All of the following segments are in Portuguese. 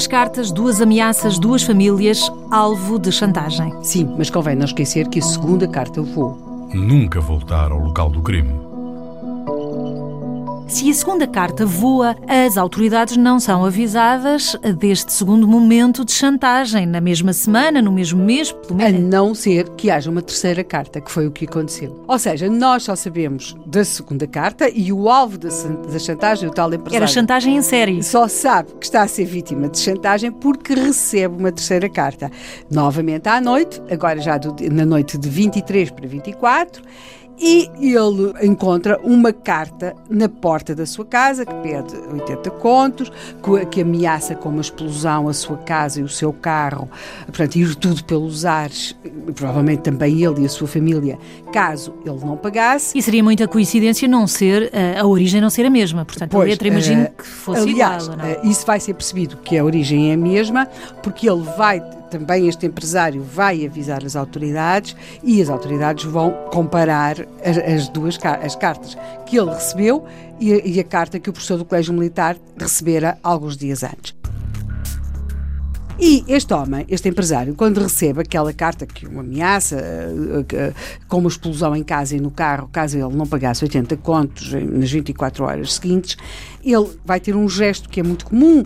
Duas cartas, duas ameaças, duas famílias, alvo de chantagem. Sim, mas convém não esquecer que a segunda carta voou. Nunca voltar ao local do crime. Se a segunda carta voa, as autoridades não são avisadas deste segundo momento de chantagem, na mesma semana, no mesmo mês, pelo A menos. não ser que haja uma terceira carta, que foi o que aconteceu. Ou seja, nós só sabemos da segunda carta e o alvo da, da chantagem, o tal empresário. Era chantagem em série. Só sabe que está a ser vítima de chantagem porque recebe uma terceira carta. Novamente à noite, agora já do- na noite de 23 para 24, e ele encontra uma carta na porta da sua casa que pede 80 contos, que, que ameaça com uma explosão a sua casa e o seu carro, portanto, ir tudo pelos ares, provavelmente também ele e a sua família, caso ele não pagasse. E seria muita coincidência não ser, eh, a origem não ser a mesma. Portanto, a Pois, letra imagino eh, que fosse aliás, igual, não? eh, isso vai ser percebido que a origem é a mesma, porque ele vai, também este empresário vai avisar as autoridades e as autoridades vão comparar as, as duas as cartas que ele recebeu e e a carta que o professor do Colégio Militar recebera alguns dias antes. E este homem, este empresário, quando recebe aquela carta que o ameaça, eh, eh, com uma explosão em casa e no carro, caso ele não pagasse 80 contos nas 24 horas seguintes, ele vai ter um gesto que é muito comum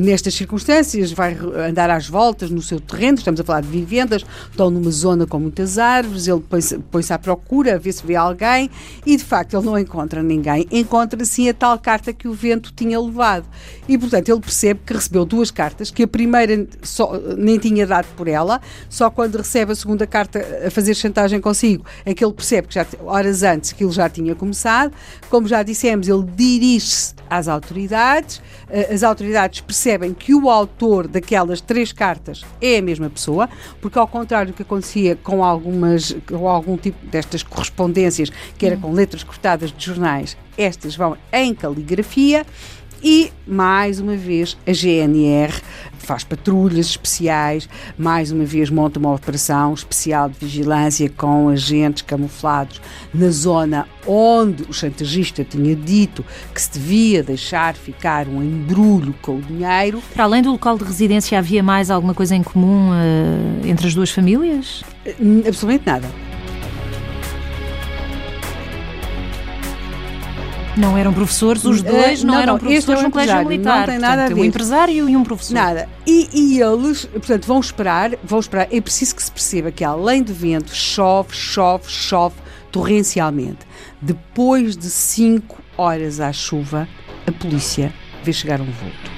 nestas circunstâncias, vai andar às voltas no seu terreno, estamos a falar de vivendas, estão numa zona com muitas árvores, ele põe-se põe-se à procura, a ver se vê alguém, e de facto ele não encontra ninguém, encontra sim a tal carta que o vento tinha levado. E portanto ele percebe que recebeu duas cartas, que a primeira só- nem tinha dado por ela, só quando recebe a segunda carta a fazer chantagem consigo, é que ele percebe que já horas antes aquilo já tinha começado. Como já dissemos, ele dirige-se às autoridades, eh, as autoridades percebem que o autor daquelas três cartas é a mesma pessoa, porque ao contrário do que acontecia com algumas com algum tipo destas correspondências, que era com letras cortadas de jornais, estas vão em caligrafia. E, mais uma vez, a GNR faz patrulhas especiais, mais uma vez monta uma operação especial de vigilância com agentes camuflados na zona onde o chantagista tinha dito que se devia deixar ficar um embrulho com o dinheiro. Para além do local de residência, havia mais alguma coisa em comum eh, entre as duas famílias? Absolutamente nada. Não eram professores, os dois Eh, não, não, eram não, é professores o no colégio militar. não tem nada a Portanto, ver. Um empresário e um professor. Nada. E, e eles, portanto, vão esperar, vão esperar. É preciso que se perceba que além do vento, chove, chove, chove torrencialmente. Depois de cinco horas à chuva, a polícia vê chegar um vulto.